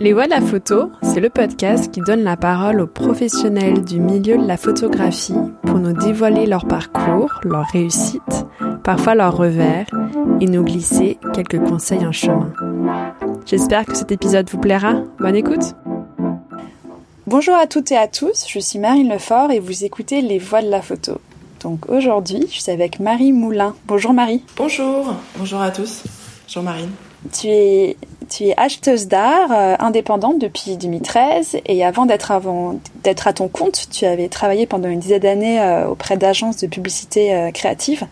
Les Voix de la photo, c'est le podcast qui donne la parole aux professionnels du milieu de la photographie pour nous dévoiler leur parcours, leur réussite, parfois leurs revers et nous glisser quelques conseils en chemin. J'espère que cet épisode vous plaira. Bonne écoute! Bonjour à toutes et à tous, je suis Marine Lefort et vous écoutez Les Voix de la photo. Donc aujourd'hui, je suis avec Marie Moulin. Bonjour Marie. Bonjour, bonjour à tous. Bonjour Marine. Tu es, tu es acheteuse d'art euh, indépendante depuis 2013 et avant d'être avant d'être à ton compte, tu avais travaillé pendant une dizaine d'années euh, auprès d'agences de publicité euh, créative.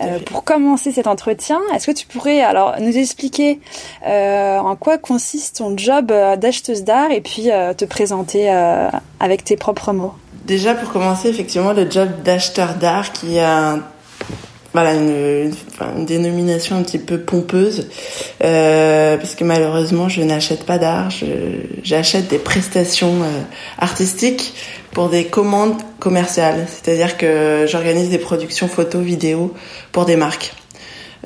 Euh, pour commencer cet entretien, est-ce que tu pourrais alors nous expliquer en quoi consiste ton job d'acheteuse d'art et puis te présenter avec tes propres mots? Déjà pour commencer, effectivement, le job d'acheteur d'art qui a voilà une, une, dénomination un petit peu pompeuse euh, parce que malheureusement je n'achète pas d'art j'achète des prestations euh, artistiques pour des commandes commerciales. C'est-à-dire que j'organise des productions photos vidéo pour des marques.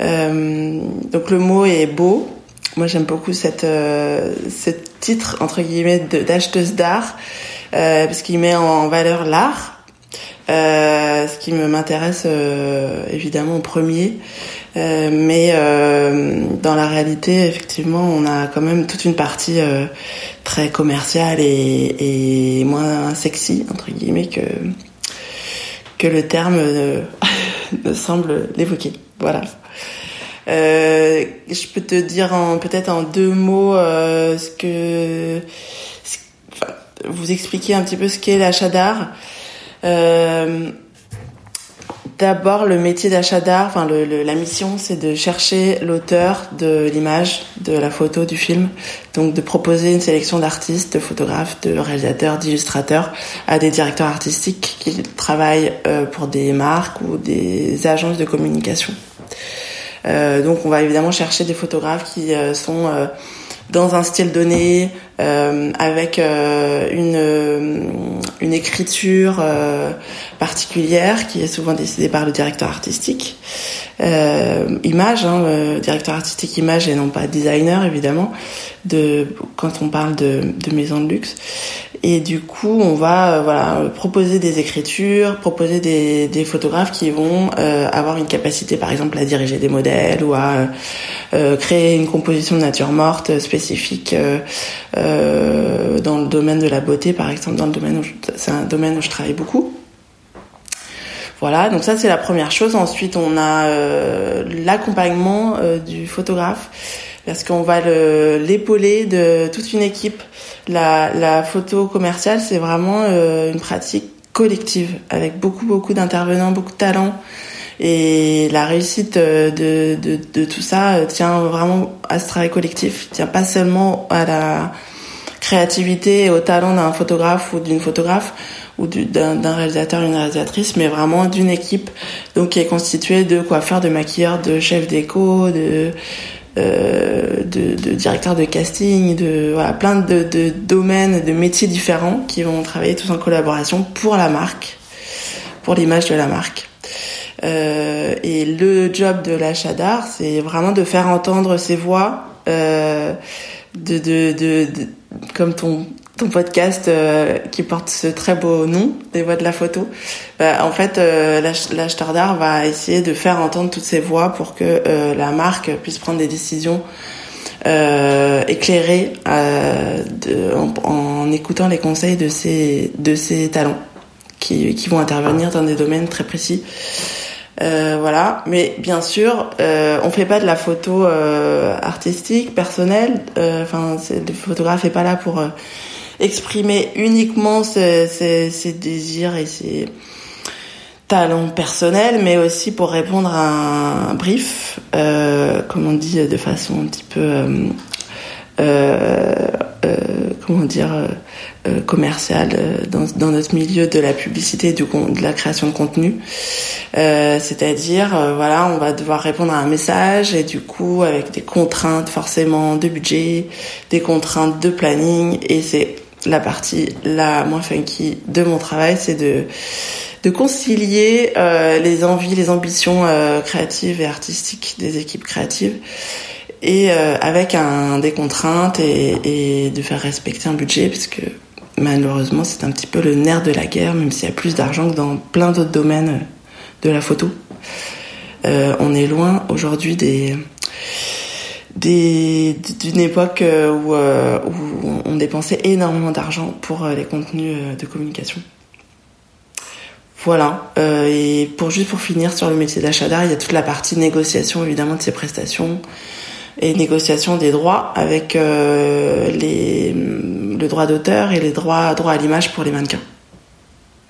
Euh, donc le mot est beau. Moi j'aime beaucoup cette euh, ce titre entre guillemets d'acheteuse d'art euh, parce qu'il met en valeur l'art euh, ce qui me m'intéresse euh, évidemment en premier. Euh, mais dans la réalité, effectivement, on a quand même toute une partie très commerciale et, et, moins sexy entre guillemets que que le terme ne, semble l'évoquer. Voilà. Euh, je peux te dire en peut-être en deux mots euh, ce que enfin, vous expliquer un petit peu ce qu'est l'achat d'art. Euh, D'abord, le métier d'achat d'art, enfin la mission, c'est de chercher l'auteur de l'image, de la photo, du film. Donc de proposer une sélection d'artistes, de photographes, de réalisateurs, d'illustrateurs à des directeurs artistiques qui travaillent euh, pour des marques ou des agences de communication. Euh, donc on va évidemment chercher des photographes qui sont dans un style donné, avec euh, une, euh, une écriture euh, particulière qui est souvent décidée par le directeur artistique. Euh, image, hein, directeur artistique image et non pas designer évidemment, de, quand on parle de, de maison de luxe. Et du coup, on va euh, voilà proposer des écritures, proposer des, des photographes qui vont euh, avoir une capacité, par exemple, à diriger des modèles ou à euh, créer une composition de nature morte spécifique euh, euh, dans le domaine de la beauté, par exemple, dans le domaine où c'est un domaine où je travaille beaucoup. Voilà, donc ça c'est la première chose. Ensuite, on a l'accompagnement du photographe parce qu'on va l'épauler de toute une équipe la, la photo commerciale, c'est vraiment euh, une pratique collective avec beaucoup beaucoup d'intervenants, beaucoup de talents. Et la réussite euh, de, de, de, tout ça euh, tient vraiment à ce travail collectif, tient pas seulement à la créativité et au talent d'un photographe ou d'une photographe ou d'un réalisateur, une réalisatrice, mais vraiment d'une équipe donc qui est constituée de coiffeurs, de maquilleurs, de chefs d'éco, de euh, de, de directeurs de casting, de voilà, plein de, de domaines, de métiers différents qui vont travailler tous en collaboration pour la marque, pour l'image de la marque. Euh, et le job de l'achat d'art, c'est vraiment de faire entendre ses voix, euh, de, de, de, de, comme ton ton podcast euh, qui porte ce très beau nom, des voix de la photo. Bah, en fait, euh, l'acheteur d'art va essayer de faire entendre toutes ces voix pour que euh, la marque puisse prendre des décisions euh, éclairées de, en, écoutant les conseils de ses de ses talents qui, qui vont intervenir dans des domaines très précis. Euh, voilà, mais bien sûr, euh, on fait pas de la photo euh, artistique, personnelle. Enfin, le photographe est pas là pour exprimer uniquement ses, désirs et ses talents personnels, mais aussi pour répondre à un brief, euh, comme on dit de façon un petit peu, euh, euh, euh comment dire, commerciale dans, notre milieu de la publicité, du, de la création de contenu. C'est-à-dire, voilà, on va devoir répondre à un message et du coup avec des contraintes forcément de budget, des contraintes de planning, et c'est la partie la moins funky de mon travail, c'est de de concilier euh, les envies, les ambitions euh, créatives et artistiques des équipes créatives et avec un des contraintes et, et, de faire respecter un budget puisque malheureusement c'est un petit peu le nerf de la guerre même s'il y a plus d'argent que dans plein d'autres domaines de la photo. on est loin aujourd'hui des d'une époque où, où, on dépensait énormément d'argent pour les contenus de communication. Voilà. Euh, et pour juste pour finir sur le métier d'achat d'art, il y a toute la partie négociation évidemment de ces prestations et négociation des droits avec euh, les, le droit d'auteur et les droits droits à l'image pour les mannequins.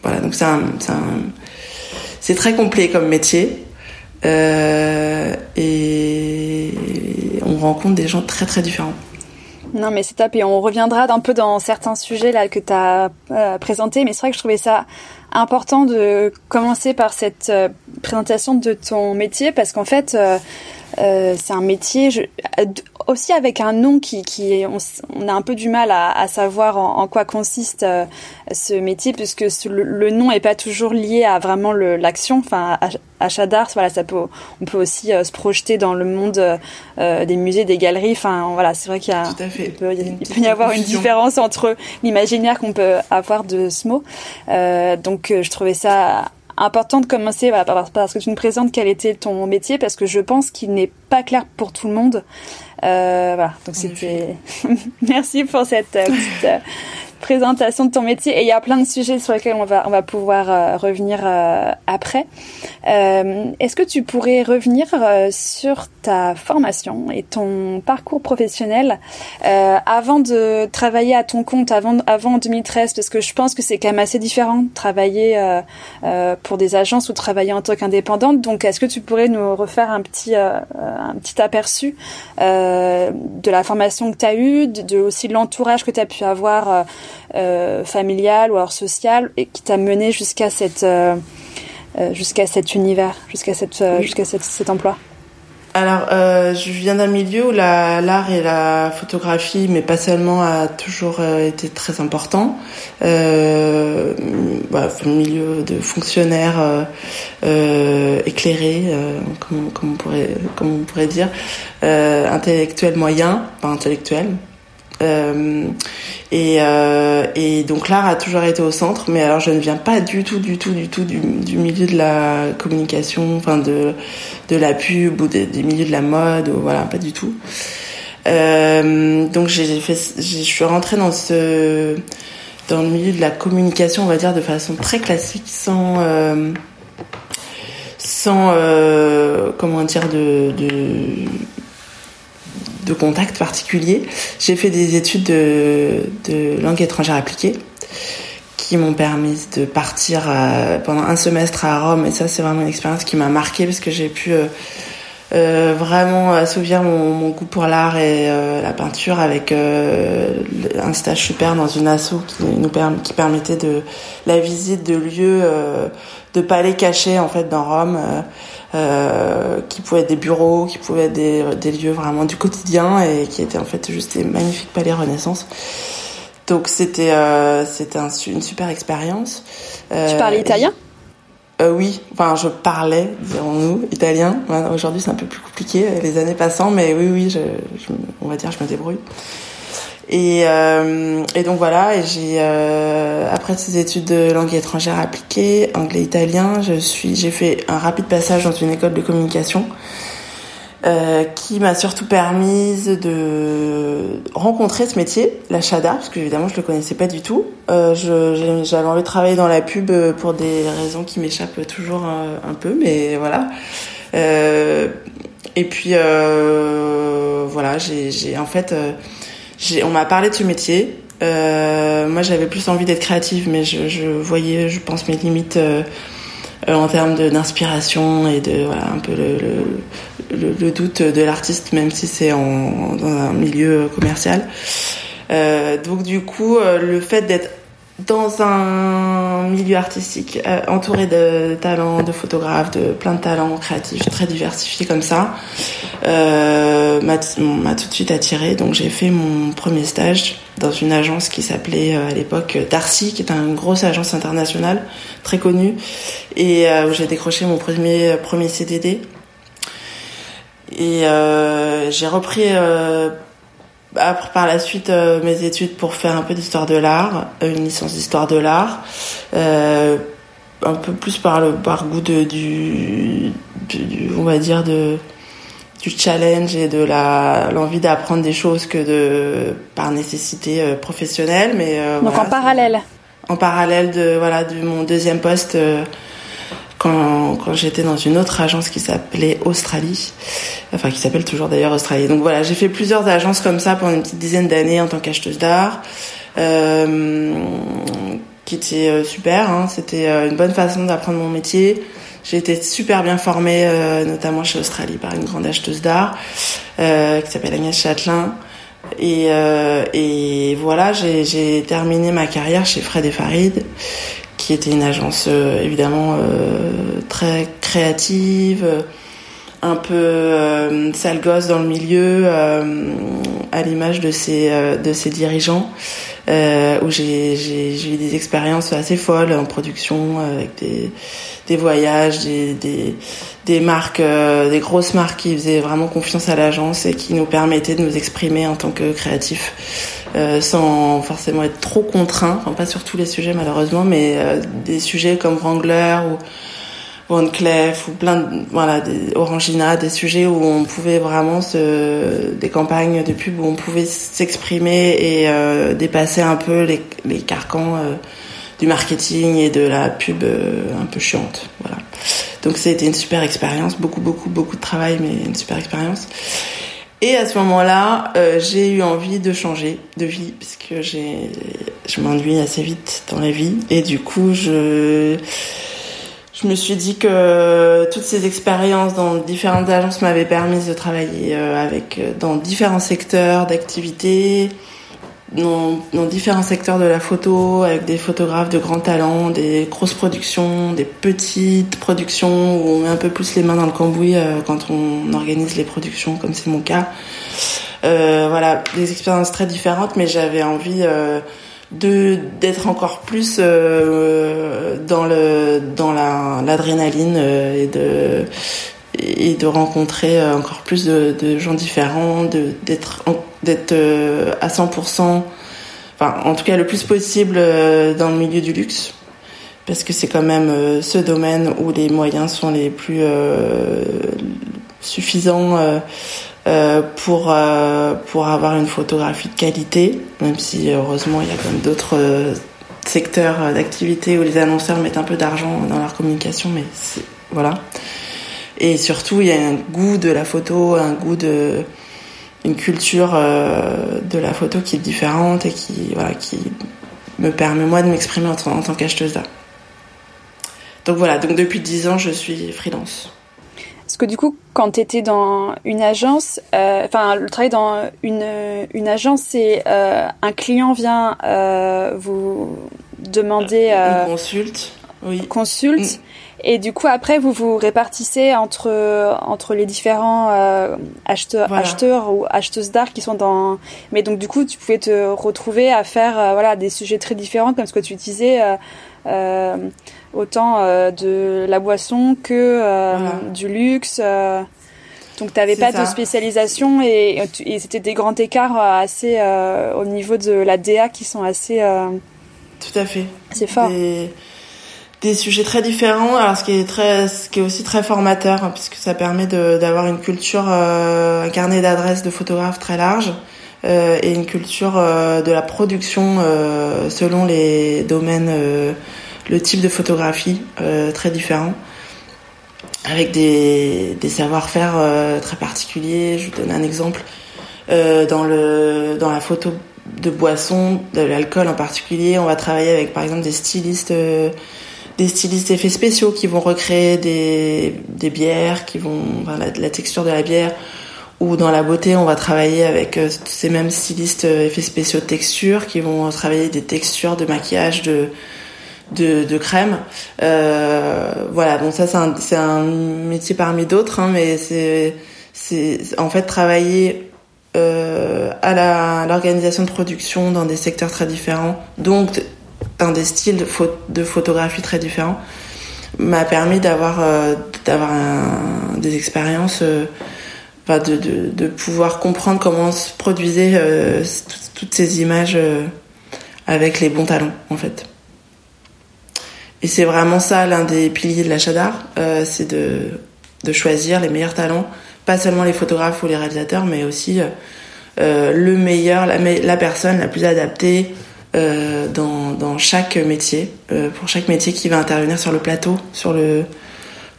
Voilà. Donc c'est c'est très complet comme métier euh, et on rencontre des gens très très différents. Non, mais c'est top. Et on reviendra un peu dans certains sujets là que tu as euh, présentés. Mais c'est vrai que je trouvais ça important de commencer par cette euh, présentation de ton métier parce qu'en fait, euh, euh c'est un métier je, aussi avec un nom qui, qui on, on, a un peu du mal à, à savoir en, en, quoi consiste euh, ce métier puisque le, le, nom est pas toujours lié à vraiment l'action. Enfin, achat d'art, voilà, ça peut, on peut aussi euh, se projeter dans le monde euh, des musées, des galeries. Enfin, voilà, c'est vrai qu'il y a, il peut, il peut y avoir une différence entre l'imaginaire qu'on peut avoir de ce mot. donc, je trouvais ça important de commencer voilà, parce que tu nous présentes quel était ton métier parce que je pense qu'il n'est pas clair pour tout le monde. Euh, voilà, donc c'était. Merci pour cette euh, petite euh, présentation de ton métier et il y a plein de sujets sur lesquels on va on va pouvoir revenir après. Est-ce que tu pourrais revenir sur ta formation et ton parcours professionnel avant de travailler à ton compte avant avant 2013 parce que je pense que c'est quand même assez différent de travailler pour des agences ou travailler en tant qu'indépendante. Donc est-ce que tu pourrais nous refaire un petit un petit aperçu de la formation que tu as eue, de, de aussi l'entourage que tu as pu avoir euh, familiale ou alors sociale et qui t'a mené jusqu'à cette euh, euh, jusqu'à cet univers, jusqu'à cette jusqu'à cet emploi? Alors, je viens d'un milieu où l'art et la photographie, mais pas seulement, a toujours été très important. Euh, bah, milieu de fonctionnaires euh, éclairés, comme, comme, on pourrait, comme on pourrait dire, intellectuel moyen, pas intellectuel, euh, et, euh, et, donc l'art a toujours été au centre, mais alors je ne viens pas du tout, du tout, du tout du, milieu de la communication, enfin de, de la pub ou des, des milieux de la mode, ou, voilà, pas du tout. Euh, donc je suis rentrée dans ce, dans le milieu de la communication, on va dire de façon très classique, sans, euh, sans, euh, comment dire, de de contact particulier. J'ai fait des études de, langue étrangère appliquée qui m'ont permis de partir euh, pendant un semestre à Rome et ça c'est vraiment une expérience qui m'a marqué parce que j'ai pu euh, vraiment assouvir mon, goût pour l'art et la peinture avec un stage super dans une asso qui nous permettait de la visite de lieux de palais cachés en fait dans Rome euh, qui pouvaient être des bureaux, qui pouvaient être des, lieux vraiment du quotidien et qui étaient en fait juste des magnifiques palais Renaissance. Donc c'était euh, c'était un, une super expérience. Euh, tu parlais italien? Euh, Oui, enfin je parlais, dirons-nous, italien. Aujourd'hui c'est un peu plus compliqué les années passant, mais oui oui, je, on va dire je me débrouille. Et, euh, donc voilà, et j'ai euh, après ces études de langue étrangère appliquée, anglais-italien, je suis, j'ai fait un rapide passage dans une école de communication euh, qui m'a surtout permis de rencontrer ce métier, l'achat d'art, parce que évidemment je le connaissais pas du tout. Euh, j'avais envie de travailler dans la pub pour des raisons qui m'échappent toujours un, un, peu, mais voilà. Euh, et puis euh, voilà, j'ai en fait on m'a parlé de ce métier. Euh, moi, j'avais plus envie d'être créative, mais je, voyais, je pense, mes limites euh, en termes d'inspiration et de un peu le, le doute de l'artiste, même si c'est dans un milieu commercial. Euh, donc, du coup, euh, le fait d'être dans un milieu artistique euh, entouré de talents, de photographes, de plein de talents créatifs très diversifiés comme ça, m'a tout de suite attiré. Donc j'ai fait mon premier stage dans une agence qui s'appelait à l'époque Darcy, qui est une grosse agence internationale très connue, et où j'ai décroché mon premier premier CDD. Et j'ai repris par la suite mes études pour faire un peu d'histoire de l'art, une licence d'histoire de l'art, un peu plus par le par goût de du, du on va dire de du challenge et de la l'envie d'apprendre des choses que de par nécessité euh, professionnelle mais euh, donc en parallèle. en parallèle de voilà de mon deuxième poste euh, quand, quand j'étais dans une autre agence qui s'appelait Australie enfin qui s'appelle toujours d'ailleurs Australie donc voilà j'ai fait plusieurs agences comme ça pendant une petite dizaine d'années en tant qu'acheteuse d'art euh, qui était super hein. c'était une bonne façon d'apprendre mon métier j'ai été super bien formée, euh, notamment chez Australie, par une grande acheteuse d'art euh, qui s'appelle Agnès Châtelain. Et, euh, et voilà, j'ai terminé ma carrière chez Fred et Farid, qui était une agence euh, évidemment euh, très créative, un peu euh, sale gosse dans le milieu, à l'image de ses, de ses dirigeants. Euh, où j'ai eu des expériences assez folles en production avec des, des voyages, des, des, des marques, euh, des grosses marques qui faisaient vraiment confiance à l'agence et qui nous permettaient de nous exprimer en tant que créatifs euh, sans forcément être trop contraints, enfin pas sur tous les sujets malheureusement, mais euh, des sujets comme Wrangler ou Van Cleef ou plein de, voilà des Orangina, des sujets où on pouvait vraiment se des campagnes de pub où on pouvait s'exprimer et euh, dépasser un peu les, les carcans euh, du marketing et de la pub euh, un peu chiante. Voilà. Donc c'était une super expérience, beaucoup beaucoup beaucoup de travail, mais une super expérience. Et à ce moment-là, euh, j'ai eu envie de changer de vie parce que j'ai, je m'ennuie assez vite dans la vie. Et du coup je je me suis dit que toutes ces expériences dans différentes agences m'avaient permis de travailler euh, avec dans différents secteurs d'activité, dans, dans, différents secteurs de la photo, avec des photographes de grand talent, des grosses productions, des petites productions où on met un peu plus les mains dans le cambouis euh, quand on organise les productions, comme c'est mon cas. Euh, voilà, des expériences très différentes, mais j'avais envie euh, de d'être encore plus euh, dans le dans la l'adrénaline euh, et de et de rencontrer encore plus de, gens différents, d'être d'être euh, à 100%, enfin en tout cas le plus possible euh, dans le milieu du luxe, parce que c'est quand même euh, ce domaine où les moyens sont les plus suffisants pour pour avoir une photographie de qualité, même si heureusement il y a quand même d'autres secteurs d'activité où les annonceurs mettent un peu d'argent dans leur communication, mais voilà. Et surtout, il y a un goût de la photo, un goût de une culture euh, de la photo qui est différente et qui voilà qui me permet moi de m'exprimer en, en, tant qu'acheteuse d'art. Donc voilà, donc depuis 10 ans je suis freelance. Parce que du coup, quand tu étais dans une agence, euh, enfin le travail dans une, une agence, c'est euh, un client vient vous demander... Euh, consulte, oui. Consulte. Mm. Et du coup, après, vous vous répartissez entre entre les différents euh, acheteurs, acheteurs ou acheteuses d'art qui sont dans. Mais donc, du coup, tu pouvais te retrouver à faire euh, voilà des sujets très différents, comme ce que tu disais, euh, autant de la boisson que voilà. du luxe. donc, tu n'avais pas ça. de spécialisation et, et c'était des grands écarts assez au niveau de la DA qui sont assez. Tout à fait. C'est fort. Des des sujets très différents. Alors ce qui est très, ce qui est aussi très formateur, hein, puisque ça permet d'avoir une culture, euh, un carnet d'adresses de photographes très large euh, et une culture euh, de la production selon les domaines, le type de photographie très différent, avec des, des savoir-faire très particuliers. Je vous donne un exemple dans le dans la photo de boisson, de l'alcool en particulier, on va travailler avec par exemple des stylistes des stylistes effets spéciaux qui vont recréer des, bières, qui vont la, texture de la bière. Ou dans la beauté, on va travailler avec euh, ces mêmes stylistes euh, effets spéciaux de texture qui vont travailler des textures de maquillage, de crème. Euh, voilà, bon ça c'est un, métier parmi d'autres, hein, mais c'est en fait travailler à l'organisation de production dans des secteurs très différents, donc des styles de, pho de photographie très différents m'a permis d'avoir euh, des expériences euh, de, de, pouvoir comprendre comment se produisaient euh, toutes ces images avec les bons talents en fait. Et c'est vraiment ça l'un des piliers de l'achat d'art, c'est de, de choisir les meilleurs talents, pas seulement les photographes ou les réalisateurs, mais aussi le meilleur, la, la, personne la plus adaptée euh, dans, dans, chaque métier, euh, pour chaque métier qui va intervenir sur le plateau, sur le,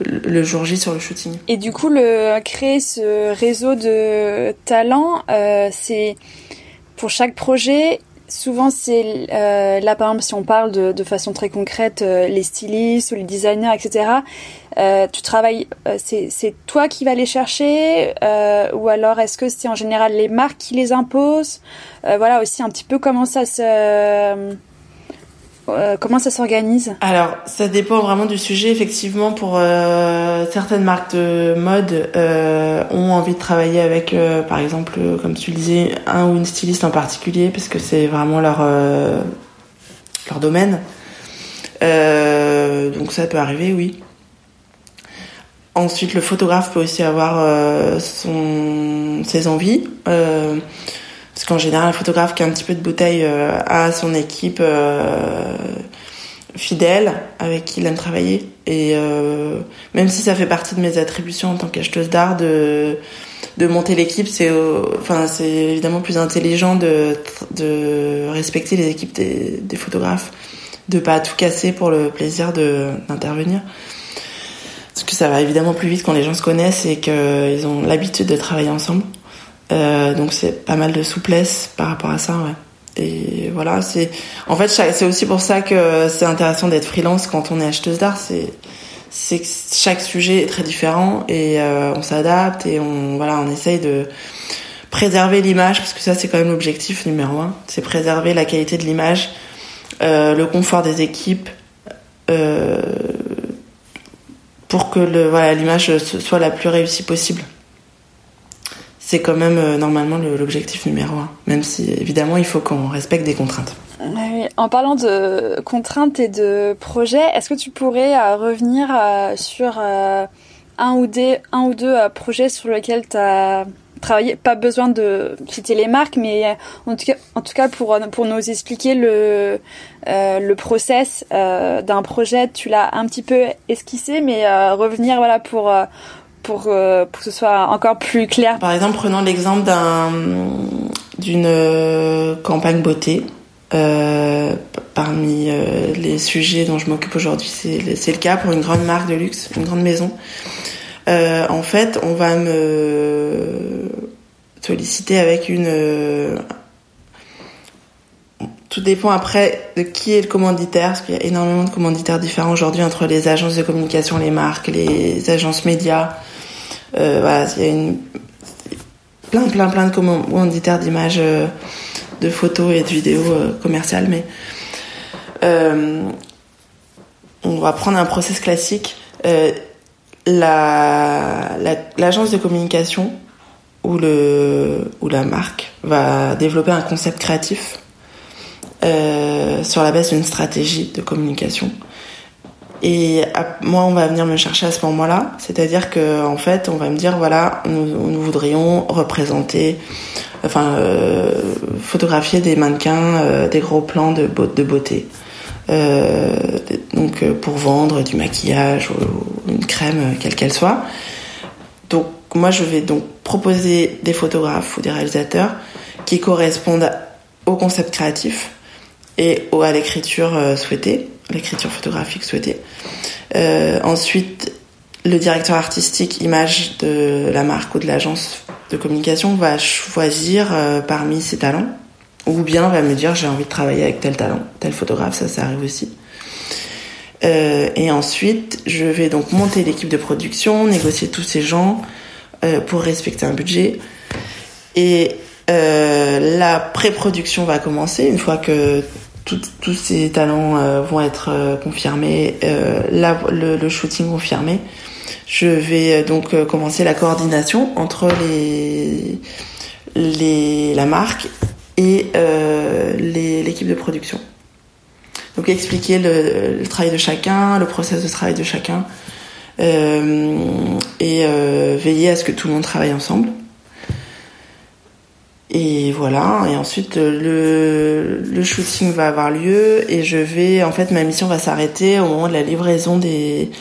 le jour J sur le shooting. Et du coup, le, créer ce réseau de talents, euh, c'est pour chaque projet. Souvent, c'est euh, là, par exemple, si on parle de, de façon très concrète, euh, les stylistes ou les designers, etc. Euh, tu travailles, euh, c'est toi qui vas les chercher, ou alors est-ce que c'est en général les marques qui les imposent? Voilà aussi un petit peu comment ça se euh, comment ça s'organise Alors, ça dépend vraiment du sujet. Effectivement, pour euh, certaines marques de mode euh, ont envie de travailler avec, par exemple, comme tu le disais, un ou une styliste en particulier, parce que c'est vraiment leur domaine. donc ça peut arriver, oui. Ensuite, le photographe peut aussi avoir ses envies. Parce qu'en général, un photographe qui a un petit peu de bouteille euh, a son équipe euh, fidèle avec qui il aime travailler. Et euh, même si ça fait partie de mes attributions en tant qu'acheteuse d'art de de monter l'équipe, c'est enfin c'est évidemment plus intelligent de de respecter les équipes des, des photographes, de pas tout casser pour le plaisir d'intervenir. Parce que ça va évidemment plus vite quand les gens se connaissent et qu'ils ont l'habitude de travailler ensemble. Euh, donc c'est pas mal de souplesse par rapport à ça, ouais. Et voilà, c'est en fait c'est aussi pour ça que c'est intéressant d'être freelance quand on est acheteuse d'art. C'est c'est que chaque sujet est très différent et euh, on s'adapte et on voilà on essaye de préserver l'image parce que ça c'est quand même l'objectif numéro un. C'est préserver la qualité de l'image, euh, le confort des équipes. Pour que le voilà l'image soit la plus réussie possible c'est quand même euh, normalement l'objectif numéro un, même si évidemment il faut qu'on respecte des contraintes. En parlant de contraintes et de projets, est-ce que tu pourrais euh, revenir euh, sur un ou, des, un ou deux projets sur lesquels tu as travaillé? Pas besoin de citer les marques, mais en tout cas, en tout cas pour, pour nous expliquer le, le process d'un projet, tu l'as un petit peu esquissé, mais revenir voilà, pour pour, euh, pour que ce soit encore plus clair Par exemple, prenons l'exemple d'un d'une euh, campagne beauté. Euh, parmi les sujets dont je m'occupe aujourd'hui, c'est le cas pour une grande marque de luxe, une grande maison. En fait, on va me solliciter avec une tout dépend après de qui est le commanditaire, parce qu'il y a énormément de commanditaires différents aujourd'hui entre les agences de communication, les marques, les agences médias, euh, voilà, il y a une, plein, plein, plein de commanditaires d'images, euh, de photos et de vidéos euh, commerciales, mais on va prendre un process classique. la, l'agence de communication ou, le, ou la marque va développer un concept créatif sur la base d'une stratégie de communication et moi, on va venir me chercher à ce moment-là. C'est-à-dire que, en fait, on va me dire, voilà, nous, voudrions représenter, enfin, euh, photographier des mannequins, euh, des gros plans de, beauté. Euh, donc, pour vendre du maquillage ou une crème, quelle qu'elle soit. Donc, moi, je vais donc proposer des photographes ou des réalisateurs qui correspondent au concept créatif et à l'écriture souhaitée l'écriture photographique souhaitée. Euh, ensuite, le directeur artistique image de la marque ou de l'agence de communication va choisir euh, parmi ses talents ou bien va me dire j'ai envie de travailler avec tel talent, tel photographe, ça ça arrive aussi. Euh, et ensuite, je vais donc monter l'équipe de production, négocier tous ces gens pour respecter un budget. Et la pré-production va commencer une fois que tous ces talents euh, vont être euh, confirmés, euh, le, le, shooting confirmé. Je vais donc commencer la coordination entre les, les la marque et l'équipe de production. Donc expliquer le, le, travail de chacun, le process de travail de chacun, et veiller à ce que tout le monde travaille ensemble. Et voilà, et ensuite le, le shooting va avoir lieu et je vais, en fait, ma mission va s'arrêter au moment de la livraison des,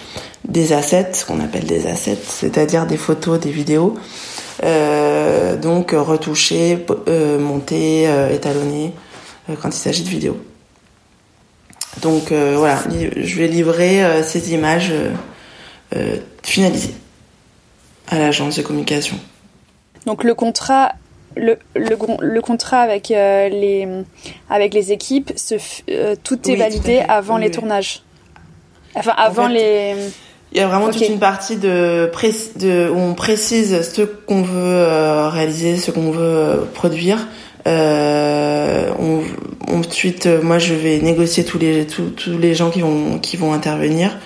assets, ce qu'on appelle des assets, c'est-à-dire des photos, des vidéos. Euh, donc retoucher, euh, monter, euh, étalonner euh, quand il s'agit de vidéos. Donc euh, voilà, je vais livrer ces images finalisées à l'agence de communication. Donc le contrat le, le, le, contrat avec les avec les équipes, se, tout est validé avant les tournages. Enfin, avant les. Il y a vraiment toute une partie de, de où on précise ce qu'on veut euh, réaliser, ce qu'on veut euh, produire. Euh, on, ensuite, moi, je vais négocier tous les tous, les gens qui vont qui vont intervenir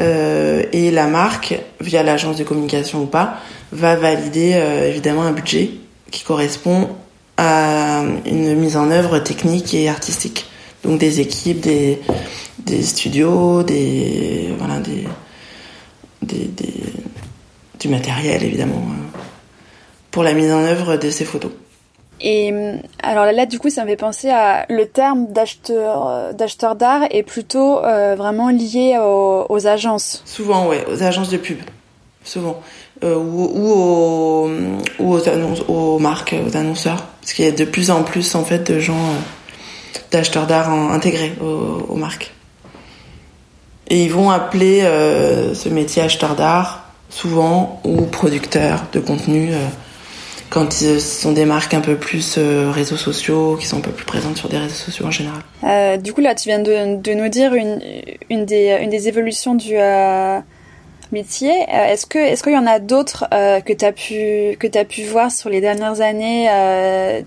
euh, et la marque, via l'agence de communication ou pas, va valider euh, évidemment un budget qui correspond à une mise en œuvre technique et artistique. Donc des équipes, des des studios, des voilà des des, du matériel évidemment euh, pour la mise en œuvre de ces photos. Et alors là, du coup, ça me fait penser à le terme d'acheteur euh, d'acheteur d'art est plutôt euh, vraiment lié aux, agences. Souvent, ouais, aux agences de pub, souvent, ou, ou, aux, ou aux, aux marques, aux annonceurs, parce qu'il y a de plus en plus en fait de gens d'acheteurs d'art intégrés aux, marques. Et ils vont appeler euh, ce métier acheteur d'art souvent ou producteur de contenu euh, quand ce sont des marques un peu plus euh, réseaux sociaux, qui sont un peu plus présentes sur des réseaux sociaux en général. Euh, du coup, là, tu viens de, nous dire une, des, une des évolutions du métier. est-ce que est-ce qu'il y en a d'autres que tu as pu que tu pu voir sur les dernières années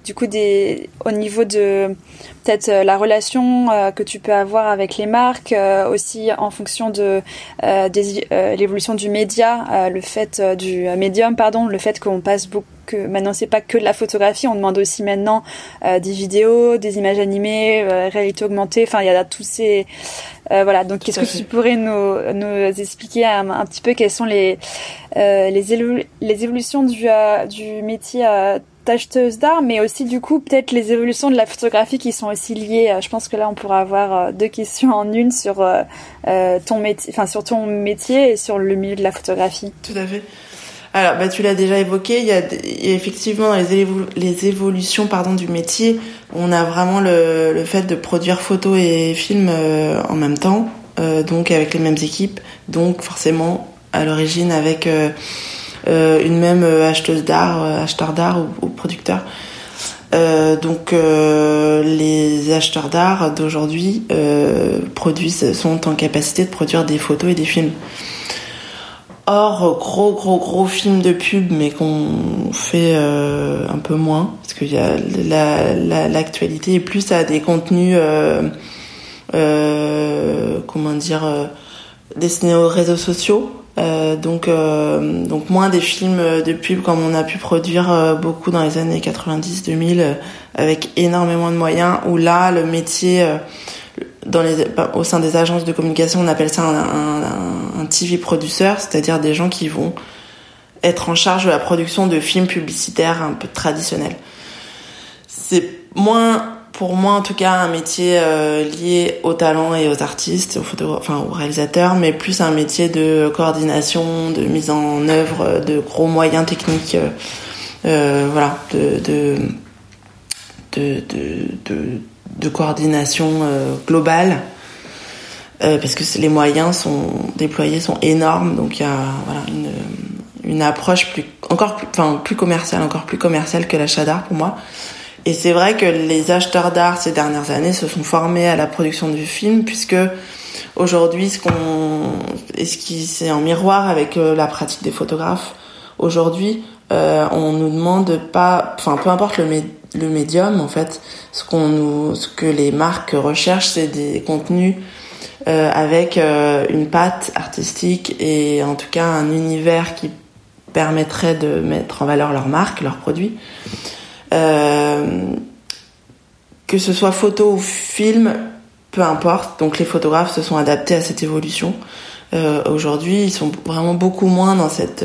du coup des au niveau de peut-être euh, la relation euh, que tu peux avoir avec les marques, euh, aussi en fonction de l'évolution du média, le fait du médium, pardon, le fait qu'on passe beaucoup que maintenant c'est pas que de la photographie, on demande aussi maintenant des vidéos, des images animées, réalité augmentée, enfin il y a tous ces voilà. Donc qu'est-ce que tu pourrais nous, nous expliquer un, un, petit peu quelles sont les les, les évolutions du du métier acheteuse d'art, mais aussi du coup peut-être les évolutions de la photographie qui sont aussi liées. Euh, je pense que là on pourra avoir euh, deux questions en une sur euh, ton métier, enfin sur ton métier et sur le milieu de la photographie. Tout à fait. Alors, bah, tu l'as déjà évoqué, il y a, effectivement les, les évolutions pardon, du métier, on a vraiment le, le fait de produire photos et films en même temps, donc avec les mêmes équipes, donc forcément à l'origine avec euh, une même euh, acheteuse d'art, euh, acheteur d'art ou, producteur. Euh, donc euh, les acheteurs d'art d'aujourd'hui euh, produisent sont en capacité de produire des photos et des films. Or gros gros gros films de pub mais qu'on fait un peu moins parce a l'actualité la, est plus à des contenus comment dire destinés aux réseaux sociaux euh, donc, euh, donc moins des films de pub comme on a pu produire euh, beaucoup dans les années 90-2000 avec énormément de moyens. Où là, le métier dans les, au sein des agences de communication, on appelle ça un, un, TV producer, c'est-à-dire des gens qui vont être en charge de la production de films publicitaires un peu traditionnels. C'est moins pour moi en tout cas un métier euh, lié au talent et aux artistes, aux enfin aux réalisateurs, mais plus un métier de coordination, de mise en œuvre de gros moyens techniques, euh, euh voilà, de de de de, de, coordination euh, globale. parce que les moyens sont déployés sont énormes, donc il y a voilà une, une approche plus encore plus, enfin plus commerciale, encore plus commerciale que l'achat d'art pour moi. Et c'est vrai que les acheteurs d'art ces dernières années se sont formés à la production du film puisque aujourd'hui ce qu'on et ce qui c'est en miroir avec euh, la pratique des photographes aujourd'hui euh, on nous demande pas enfin peu importe le, le médium en fait ce qu'on nous ce que les marques recherchent c'est des contenus euh, avec euh, une patte artistique et en tout cas un univers qui permettrait de mettre en valeur leur marque leurs produits euh, que ce soit photo ou film, peu importe. Donc les photographes se sont adaptés à cette évolution. Aujourd'hui, ils sont vraiment beaucoup moins dans cette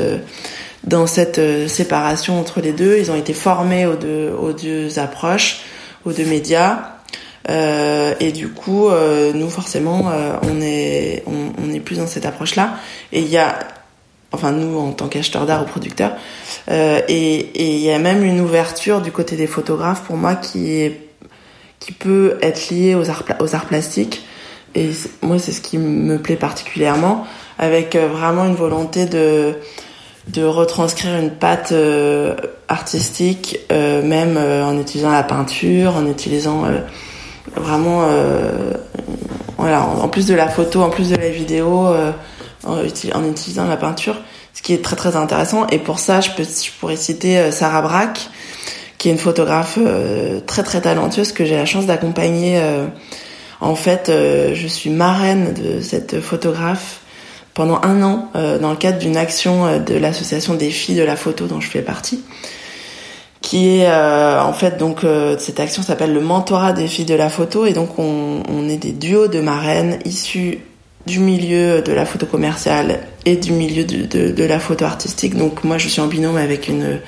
dans cette séparation entre les deux. Ils ont été formés aux deux aux deux approches, aux deux médias. Euh, et du coup, euh, nous forcément, euh, on est on, est plus dans cette approche-là. Et il y a, enfin nous en tant qu'acheteurs d'art ou producteurs, et il y a même une ouverture du côté des photographes pour moi qui est qui peut être liée aux arts aux arts plastiques. Et moi, c'est ce qui me plaît particulièrement, avec vraiment une volonté de de retranscrire une patte artistique, même en utilisant la peinture, en utilisant vraiment euh, voilà en plus de la photo en plus de la vidéo euh, en, utilisant la peinture ce qui est très très intéressant. Et pour ça je peux je pourrais citer euh, Sarah Brack qui est une photographe très très talentueuse que j'ai la chance d'accompagner en fait je suis marraine de cette photographe pendant un an dans le cadre d'une action de l'association des filles de la photo dont je fais partie qui est euh, en fait donc euh, cette action s'appelle le mentorat des filles de la photo et donc on, on, est des duos de marraines issus du milieu de la photo commerciale et du milieu de, de, de, la photo artistique. Donc moi je suis en binôme avec une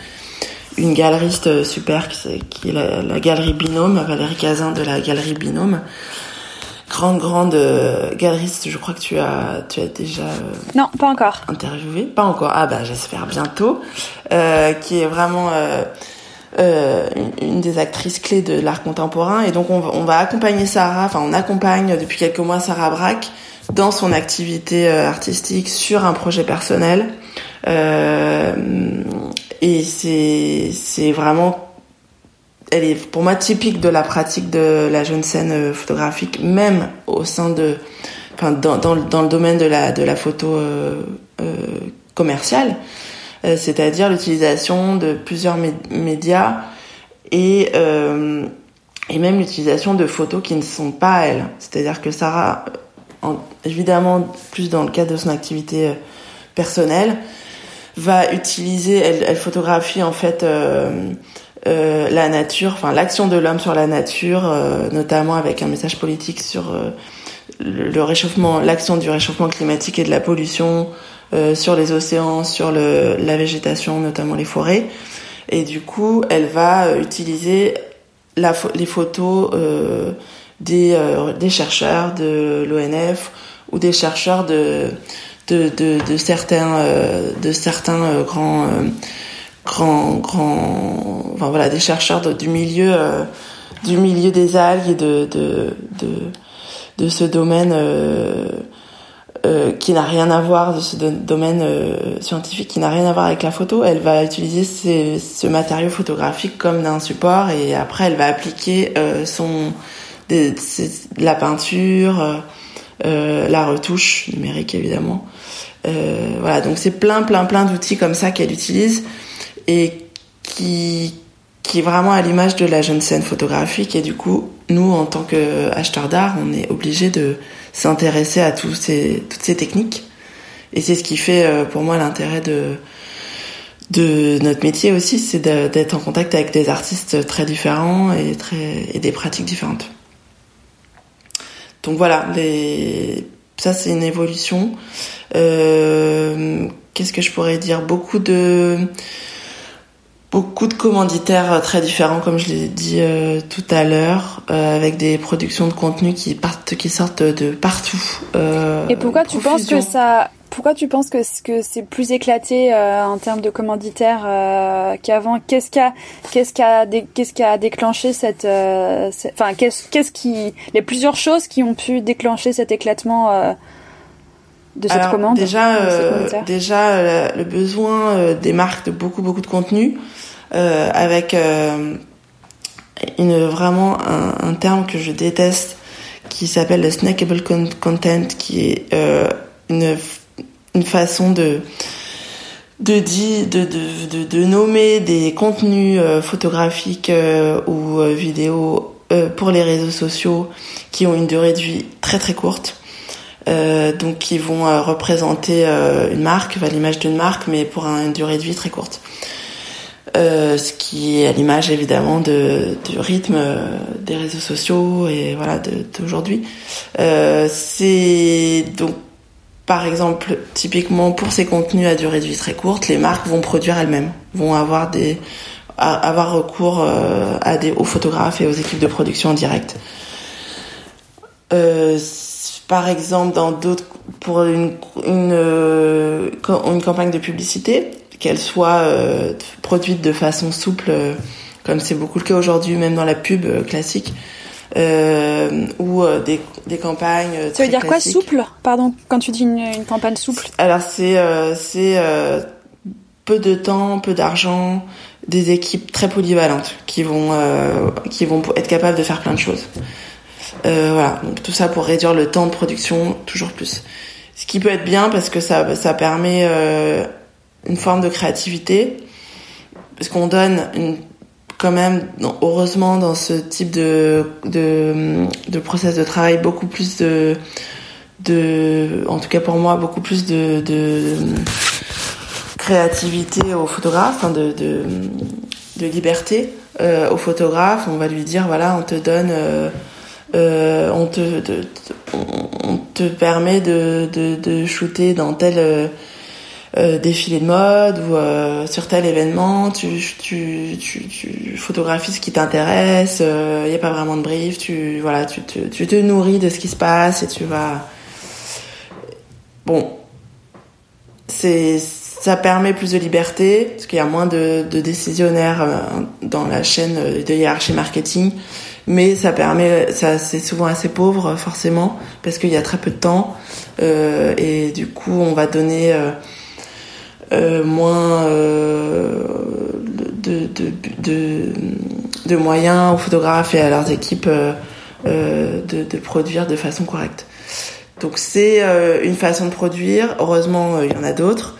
une galeriste super qui, qui est la, la, galerie Binôme, Valérie Cazin de la galerie Binôme. Grande grande euh, galeriste, je crois que tu as tu as déjà non pas encore interviewé, pas encore. Ah bah j'espère bientôt, qui est vraiment euh, une des actrices clés de l'art contemporain. Et donc on va, on va, accompagner Sarah, enfin on accompagne depuis quelques mois Sarah Brack dans son activité euh, artistique sur un projet personnel. Euh, et c'est c'est vraiment elle est pour moi typique de la pratique de la jeune scène euh, photographique, même au sein de, enfin dans, le domaine de la de la photo euh, euh, commerciale. C'est-à-dire l'utilisation de plusieurs médias et, et même l'utilisation de photos qui ne sont pas à elle. C'est-à-dire que Sarah, évidemment, plus dans le cadre de son activité personnelle, va utiliser, elle photographie en fait euh, euh, la nature, enfin l'action de l'homme sur la nature, euh, notamment avec un message politique sur le réchauffement, l'action du réchauffement climatique et de la pollution, euh, sur les océans, sur le, la végétation, notamment les forêts. Et du coup, elle va euh, utiliser la, les photos euh, des, euh, des chercheurs de l'ONF ou des chercheurs de, de, de, de certains, de certains grands, grands, grands, enfin voilà, des chercheurs du milieu, du milieu des algues et de, de, de, de ce domaine euh, qui n'a rien à voir de ce domaine euh, scientifique, qui n'a rien à voir avec la photo, elle va utiliser ce matériau photographique comme d'un support et après elle va appliquer euh, son des, la peinture, euh, la retouche numérique évidemment. voilà, donc c'est plein plein plein d'outils comme ça qu'elle utilise et qui qui est vraiment à l'image de la jeune scène photographique et du coup nous en tant qu'acheteurs d'art on est obligé de s'intéresser à ces, toutes ces techniques. Et c'est ce qui fait euh, pour moi l'intérêt de, de notre métier aussi, c'est d'être en contact avec des artistes très différents et, très, et des pratiques différentes. Donc voilà, les... ça c'est une évolution. Euh, Qu'est-ce que je pourrais dire? Beaucoup de beaucoup de commanditaires euh, très différents, comme je l'ai dit euh, tout à l'heure, euh, avec des productions de contenu qui partent, qui sortent de partout. Euh, Et pourquoi tu penses que ça, pourquoi tu penses que que c'est plus éclaté en termes de commanditaires qu'avant? Qu'est-ce qui a, qu'est-ce qui a, qu'est-ce qui a déclenché cette, enfin qu'est-ce, qu'est-ce qui, les plusieurs choses qui ont pu déclencher cet éclatement de cette Alors, commande Déjà, euh, déjà euh, le besoin euh, des marques de beaucoup beaucoup de contenu, avec une vraiment un, un, terme que je déteste, qui s'appelle le snackable content, qui est une une façon de de, de, de, de, nommer des contenus photographiques ou vidéos pour les réseaux sociaux qui ont une durée de vie très très courte euh, donc qui vont euh, représenter euh, une marque, l'image d'une marque, mais pour une durée de vie très courte. Euh, ce qui est à l'image évidemment de, du rythme des réseaux sociaux et voilà d'aujourd'hui. c'est donc par exemple, typiquement pour ces contenus à durée de vie très courte, les marques vont produire elles-mêmes, vont avoir des avoir recours à des aux photographes et aux équipes de production en direct. par exemple, dans d'autres pour une une, une campagne de publicité, qu'elle soit produite de façon souple comme c'est beaucoup le cas aujourd'hui, même dans la pub euh, classique. Euh, ou euh, des, des campagnes. Euh, Ça veut dire quoi souple? Pardon, quand tu dis une, une campagne souple Alors c'est euh, c'est euh, peu de temps, peu d'argent, des équipes très polyvalentes qui vont qui vont être capables de faire plein de choses. voilà, donc tout ça pour réduire le temps de production toujours plus. Ce qui peut être bien parce que ça ça permet une forme de créativité parce qu'on donne quand même, heureusement, dans ce type de, de, de process de travail, beaucoup plus de, en tout cas pour moi, beaucoup plus de, de créativité au photographe, hein, de, liberté euh, au photographe. On va lui dire, voilà, on te donne, euh, euh, on te, on, te permet de, de, de shooter dans tel euh, défilé de mode ou euh, sur tel événement, tu, tu, tu, tu photographies ce qui t'intéresse, il euh, n'y a pas vraiment de brief, tu, voilà, tu, te, tu te nourris de ce qui se passe et tu vas... Bon, c'est ça permet plus de liberté parce qu'il y a moins de, de décisionnaires euh, dans la chaîne de hiérarchie marketing mais ça permet ça c'est souvent assez pauvre forcément parce qu'il y a très peu de temps euh, et du coup on va donner euh, moins euh, de, de, de, de, moyens aux photographes et à leurs équipes euh, euh de, produire de façon correcte. Donc c'est euh, une façon de produire. Heureusement, il y en a d'autres.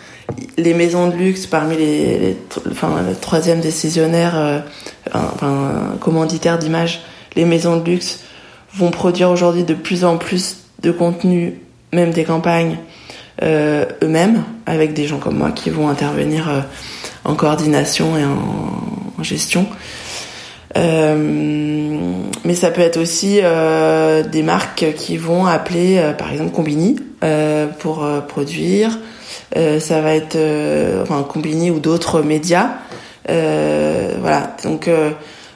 Les maisons de luxe, parmi les, les enfin, le troisième décisionnaire, enfin, commanditaire d'images, les maisons de luxe vont produire aujourd'hui de plus en plus de contenu, même des campagnes, euh, eux-mêmes, avec des gens comme moi qui vont intervenir euh, en coordination et en, gestion. Euh, mais ça peut être aussi euh, des marques qui vont appeler, euh, par exemple, Combini euh, pour produire. ça va être enfin Combini ou d'autres médias. voilà, donc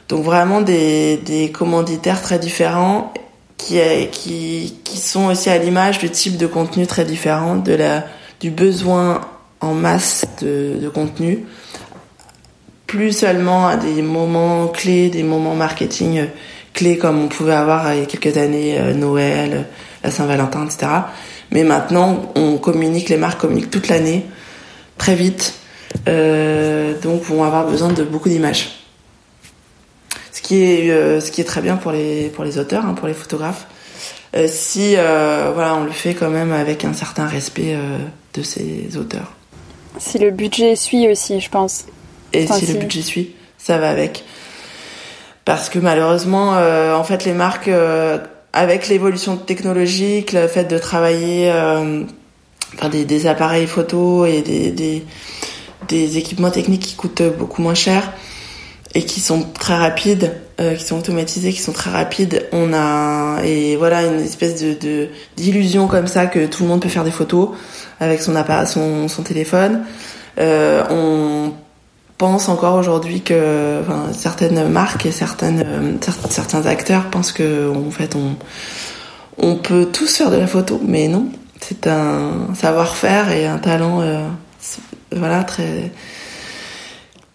donc vraiment des, des commanditaires très différents qui, qui, qui sont aussi à l'image du type de contenu très différent, de la, du besoin en masse de, de contenu, plus seulement à des moments clés, des moments marketing clés comme on pouvait avoir il y a quelques années, euh, Noël, la Saint-Valentin, etc. Mais maintenant, on communique, les marques communiquent toute l'année, très vite, euh, donc vont avoir besoin de beaucoup d'images qui est euh, ce qui est très bien pour les pour les auteurs, hein, pour les photographes. Euh, si euh, voilà, on le fait quand même avec un certain respect de ces auteurs. Si le budget suit aussi, je pense. Et si, le budget suit, ça va avec. Parce que malheureusement, en fait, les marques, avec l'évolution technologique, le fait de travailler des, des, appareils photo et des, des, des équipements techniques qui coûtent beaucoup moins cher, et qui sont très rapides, euh, qui sont automatisés, qui sont très rapides. On a et voilà une espèce de d'illusion comme ça que tout le monde peut faire des photos avec son appareil, son, son téléphone. Euh, on pense encore aujourd'hui que enfin, certaines marques et certaines euh, certains acteurs pensent que en fait on on peut tous faire de la photo, mais non. C'est un savoir-faire et un talent voilà très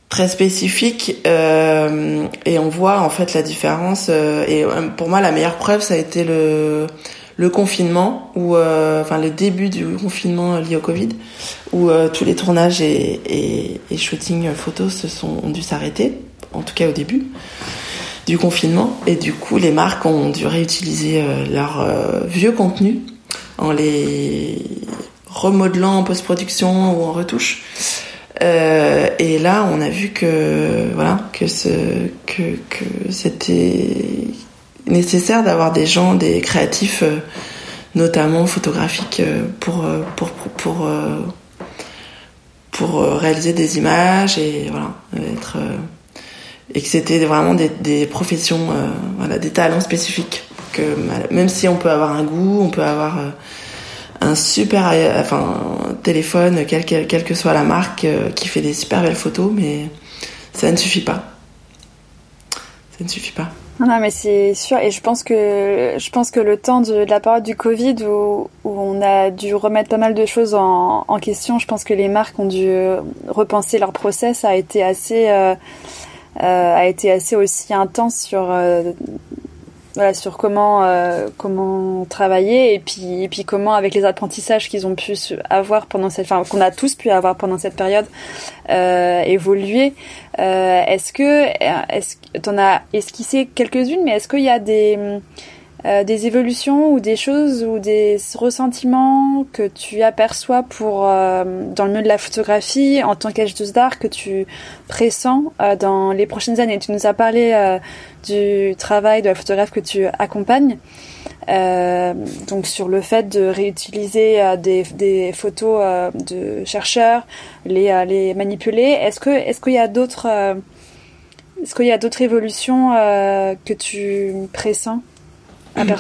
très spécifique euh, et on voit en fait la différence euh, et euh, pour moi la meilleure preuve ça a été le le confinement ou euh, enfin le début du confinement lié au Covid où euh, tous les tournages et, et, et shooting photos se sont ont dû s'arrêter en tout cas au début du confinement et du coup les marques ont dû réutiliser leur vieux contenu en les remodelant en post-production ou en retouche euh, et là, on a vu que voilà que ce que, que c'était nécessaire d'avoir des gens, des créatifs, euh, notamment photographiques, euh, pour pour pour pour, pour réaliser des images et voilà être et que c'était vraiment des, des professions, voilà, des talents spécifiques. Que même si on peut avoir un goût, on peut avoir un, super enfin téléphone quelle que soit la marque qui fait des super belles photos mais ça ne suffit pas. Ça ne suffit pas. Non, mais c'est sûr, et je pense que je pense que le temps de, la période du Covid où, on a dû remettre pas mal de choses en, question, je pense que les marques ont dû repenser leur process, a été assez euh, euh, a été assez aussi intense sur euh, voilà, sur comment euh, comment travailler et puis et puis comment avec les apprentissages qu'ils ont pu avoir pendant cette enfin qu'on a tous pu avoir pendant cette période euh, évoluer euh, est-ce que est-ce t'en as esquissé quelques-unes mais est-ce qu'il y a des euh, des évolutions ou des choses ou des ressentiments que tu aperçois pour euh, dans le milieu de la photographie en tant qu'acheteuse d'art que tu pressens euh, dans les prochaines années? Tu nous as parlé du travail de la photographe que tu accompagnes. donc sur le fait de réutiliser des, des, photos de chercheurs, les, les manipuler. Est-ce que est-ce qu'il y a d'autres est-ce qu'il y a d'autres évolutions que tu pressens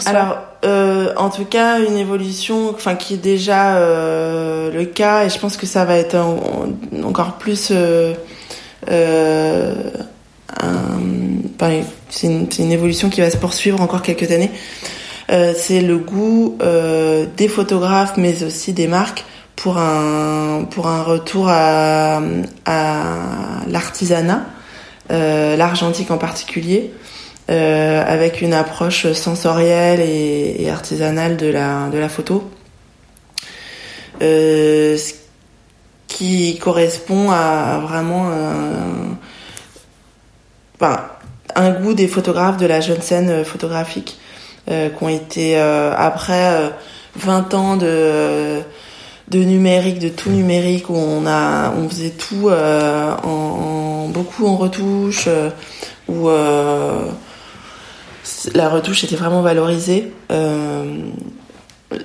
alors, euh, en tout cas, une évolution, enfin, qui est déjà euh, le cas, et je pense que ça va être encore plus. Euh, c'est une, une, évolution qui va se poursuivre encore quelques années. c'est le goût des photographes, mais aussi des marques pour un pour un retour à, l'artisanat, l'argentique en particulier. Euh, avec une approche sensorielle et, artisanale de la, de la photo. Euh, ce qui correspond à vraiment un goût des photographes de la jeune scène photographique euh, qui ont été après 20 ans de numérique, de tout numérique où on a, on faisait tout en, beaucoup en retouche, où la retouche était vraiment valorisée. Euh,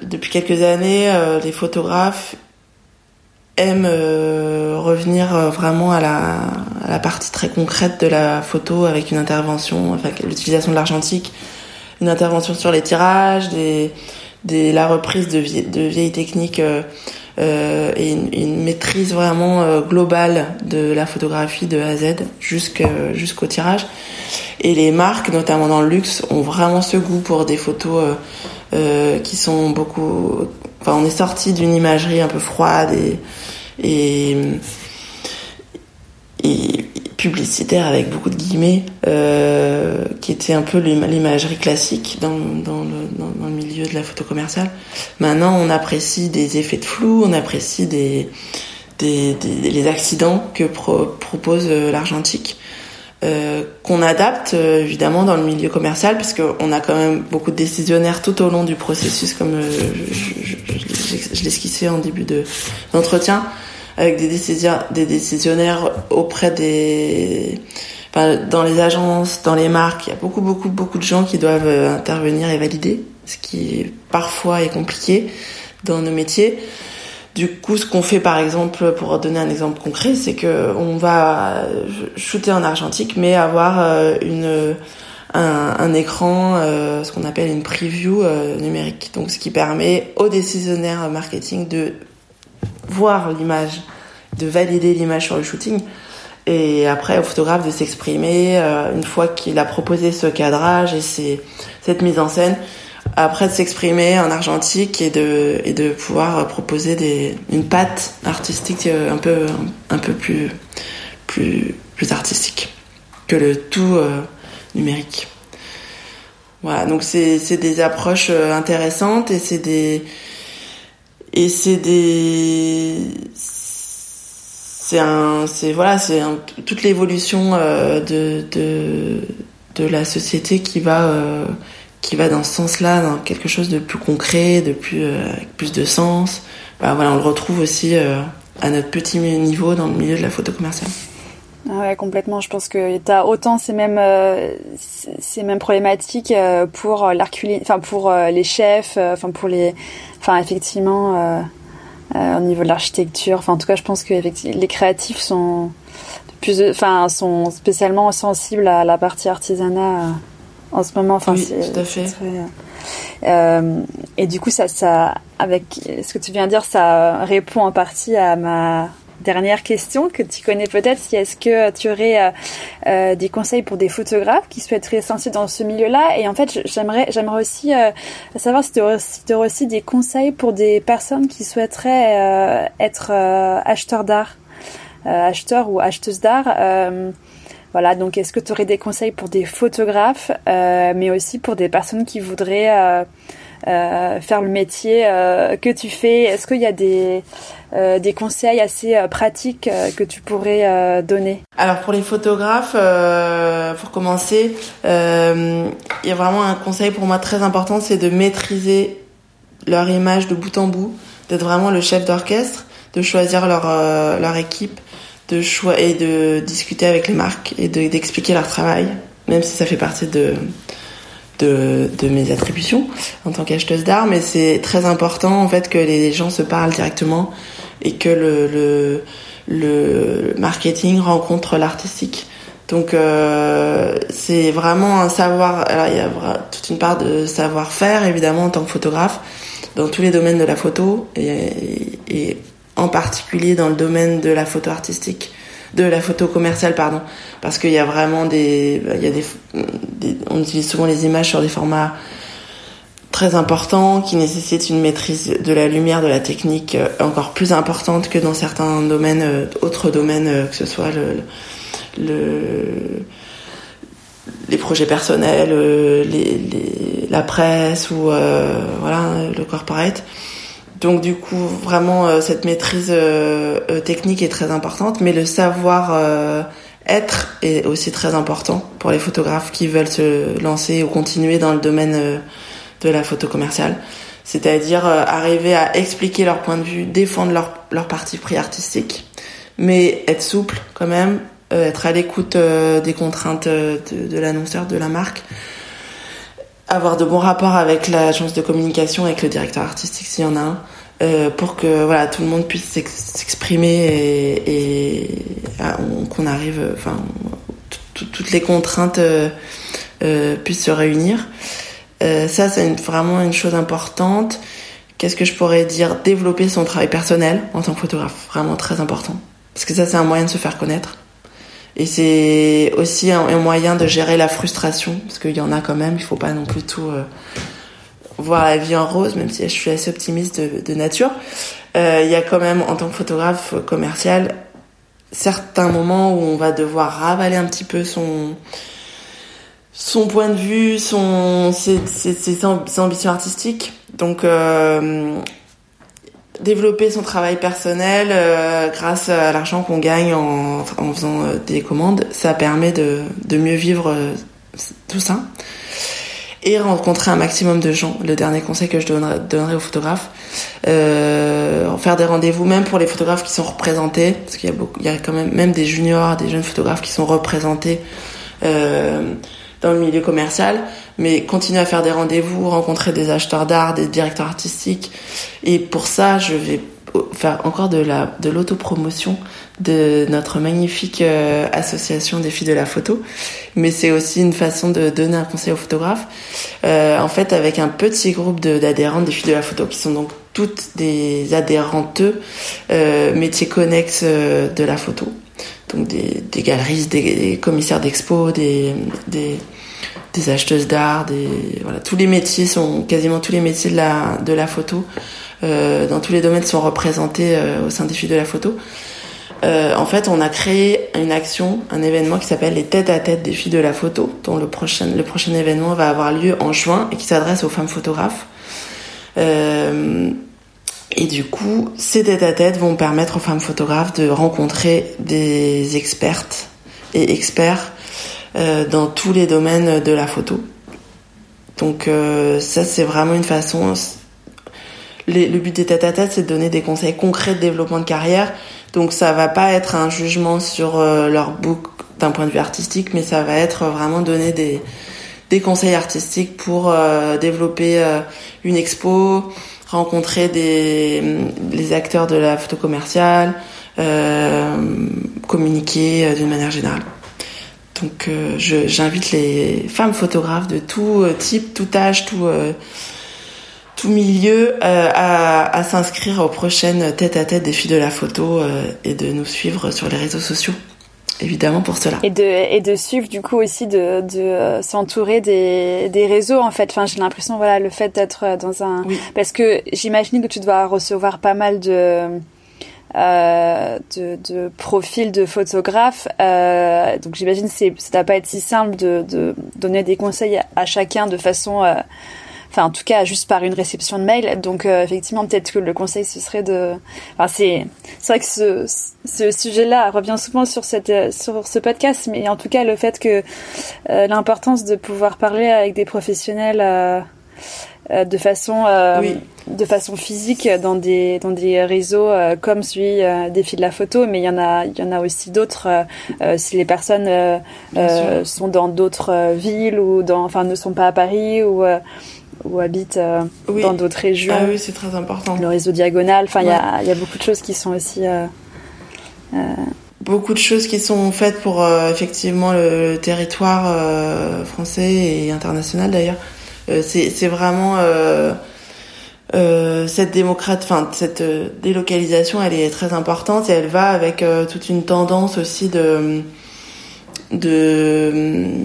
depuis quelques années, euh, les photographes aiment euh, revenir vraiment à la, à la, partie très concrète de la photo avec une intervention, enfin, l'utilisation de l'argentique, une intervention sur les tirages, des, des, la reprise de, de vieilles techniques euh, et une, maîtrise vraiment euh, globale de la photographie de A à Z jusqu'au tirage. Et les marques, notamment dans le luxe, ont vraiment ce goût pour des photos euh, euh qui sont beaucoup. On est sorti d'une imagerie un peu froide et, publicitaire avec beaucoup de guillemets, euh, qui était un peu l'imagerie classique dans, le, milieu de la photo commerciale. Maintenant, on apprécie des effets de flou, on apprécie des les accidents que propose euh, l'argentique. Euh, qu'on adapte euh, évidemment dans le milieu commercial parce qu'on a quand même beaucoup de décisionnaires tout au long du processus comme euh, je, je, je, l'esquissais en début de d'entretien avec des décisionnaires, auprès des, dans les agences, dans les marques. Il y a beaucoup, beaucoup, beaucoup de gens qui doivent intervenir et valider, ce qui parfois est compliqué dans nos métiers. Du coup, ce qu'on fait, par exemple, pour donner un exemple concret, c'est que on va shooter en argentique, mais avoir euh, une un, écran, euh, ce qu'on appelle une preview numérique. Donc, ce qui permet aux décisionnaires marketing de voir l'image, de valider l'image sur le shooting. Et après, au photographe de s'exprimer euh, une fois qu'il a proposé ce cadrage et cette mise en scène. Après, de s'exprimer en argentique et de, et de pouvoir proposer des, une patte artistique euh, un peu, un peu plus, plus, plus artistique que le tout euh, numérique. Voilà, donc c'est des approches intéressantes et c'est des, et c'est des c'est un c'est voilà c'est toute l'évolution euh, de, de de la société qui va euh, qui va dans ce sens-là dans quelque chose de plus concret de plus euh, avec plus de sens bah, voilà on le retrouve aussi à notre petit niveau dans le milieu de la photo commerciale ah ouais, complètement. Je pense que tu as autant ces mêmes, euh, ces mêmes problématiques euh, pour enfin pour euh, les chefs, enfin pour les, enfin effectivement au niveau de l'architecture. Enfin en tout cas, je pense que les créatifs sont plus, enfin sont spécialement sensibles à la partie artisanat en ce moment. Enfin, oui, tout à fait. et du coup, ça, ça, avec ce que tu viens de dire, ça répond en partie à ma dernière question que tu connais peut-être, si est-ce que tu aurais euh, euh, des conseils pour des photographes qui souhaiteraient se dans ce milieu-là? Et en fait, j'aimerais, j'aimerais aussi euh, savoir si tu aurais, aussi des conseils pour des personnes qui souhaiteraient être acheteurs d'art, acheteurs ou acheteuses d'art. Voilà, donc est-ce que tu aurais des conseils pour des photographes, mais aussi pour des personnes qui voudraient euh, faire le métier euh, que tu fais? Est-ce qu'il y a des, euh, des conseils assez pratiques que tu pourrais donner? Alors pour les photographes, pour commencer, il y a vraiment un conseil pour moi très important, c'est de maîtriser leur image de bout en bout, d'être vraiment le chef d'orchestre, de choisir leur, leur équipe, de choix et de discuter avec les marques et d'expliquer leur travail, même si ça fait partie de de, de mes attributions en tant qu'acheteuse d'art, mais c'est très important en fait que les gens se parlent directement et que le, le, marketing rencontre l'artistique. Donc euh, c'est vraiment un savoir. Alors il y a toute une part de savoir-faire évidemment en tant que photographe dans tous les domaines de la photo et en particulier dans le domaine de la photo artistique de la photo commerciale, pardon, parce qu'il y a vraiment des, il y a des, on utilise souvent les images sur des formats très importants qui nécessitent une maîtrise de la lumière, de la technique euh, encore plus importante que dans certains domaines, euh, autres domaines, euh, que ce soit le, le les projets personnels, la presse ou voilà le corporate. Donc du coup, vraiment, euh, cette maîtrise euh, euh, technique est très importante, mais le savoir être est aussi très important pour les photographes qui veulent se lancer ou continuer dans le domaine de la photo commerciale. C'est-à-dire arriver à expliquer leur point de vue, défendre leur, parti pris artistique, mais être souple quand même, être à l'écoute des contraintes de, de l'annonceur, de la marque, avoir de bons rapports avec l'agence de communication, avec le directeur artistique s'il y en a un, euh, pour que voilà tout le monde puisse s'exprimer et, ah, qu'on arrive, enfin toutes les contraintes euh, euh, puissent se réunir. Ça, c'est vraiment une chose importante. Qu'est-ce que je pourrais dire? Développer son travail personnel en tant que photographe, vraiment très important. Parce que ça, c'est un moyen de se faire connaître. Et c'est aussi un, moyen de gérer la frustration, parce qu'il y en a quand même, il faut pas non plus tout voir la vie en rose, même si je suis assez optimiste de, nature. Euh, il y a quand même, en tant que photographe commercial, certains moments où on va devoir ravaler un petit peu son son point de vue, son ses, ses, ambitions artistiques. Donc euh, développer son travail personnel euh, grâce à l'argent qu'on gagne en, en faisant des commandes, ça permet de, de mieux vivre tout ça et rencontrer un maximum de gens. Le dernier conseil que je donnerais aux photographes, euh, faire des rendez-vous même pour les photographes qui sont représentés, parce qu'il y a beaucoup, il y a quand même même des juniors, des jeunes photographes qui sont représentés euh, dans le milieu commercial, mais continuer à faire des rendez-vous, rencontrer des acheteurs d'art, des directeurs artistiques. Et pour ça, je vais faire encore de la de l'autopromotion de notre magnifique euh, association des filles de la photo. Mais c'est aussi une façon de donner un conseil aux photographes. Euh, en fait avec un petit groupe d'adhérentes des filles de la photo qui sont donc toutes des adhérentes euh, métiers connexes euh, de la photo. Donc des, des galeristes des, des commissaires d'expo des, des des acheteuses d'art, des voilà, tous les métiers sont quasiment tous les métiers de la de la photo euh, dans tous les domaines sont représentés euh, au sein des filles de la photo. Euh, en fait, on a créé une action, un événement qui s'appelle les têtes à tête des filles de la photo, dont le prochain événement va avoir lieu en juin et qui s'adresse aux femmes photographes. et du coup, ces têtes à tête vont permettre aux femmes photographes de rencontrer des expertes et experts euh, dans tous les domaines de la photo. Donc euh, ça c'est vraiment une façon. le but des tête à tête c'est de donner des conseils concrets de développement de carrière. Donc ça va pas être un jugement sur euh, leur book d'un point de vue artistique, mais ça va être vraiment donner des des conseils artistiques pour développer une expo, rencontrer des les acteurs de la photo commerciale, communiquer d'une manière générale. Donc euh, j'invite les femmes photographes de tout euh, type, tout âge, tout, euh, tout milieu à, à s'inscrire aux prochaines tête-à-tête des filles de la photo et de nous suivre sur les réseaux sociaux évidemment pour cela. Et de, et de suivre du coup aussi de, de s'entourer des, des réseaux en fait. Enfin, j'ai l'impression voilà le fait d'être dans un parce que j'imagine que tu dois recevoir pas mal de euh, de, de profils de photographes. Euh, donc j'imagine c'est ça va pas être si simple de, de donner des conseils à, chacun de façon euh, enfin en tout cas juste par une réception de mail. Donc euh, effectivement peut-être que le conseil ce serait de, enfin c'est c'est vrai que ce, ce sujet-là revient souvent sur cette sur ce podcast, mais en tout cas le fait que euh, l'importance de pouvoir parler avec des professionnels euh, de façon de façon physique dans des dans des réseaux comme celui des filles de la photo. Mais il y en a il y en a aussi d'autres si les personnes sont dans d'autres villes ou dans enfin ne sont pas à Paris ou ou habitent euh, dans d'autres régions. Ah oui, c'est très important. Le réseau diagonal, enfin, il y, a, y, a, beaucoup de choses qui sont aussi. Euh, euh, beaucoup de choses qui sont faites pour effectivement le, territoire français et international d'ailleurs. c'est vraiment cette démocrate, enfin cette délocalisation, elle est très importante et elle va avec toute une tendance aussi de de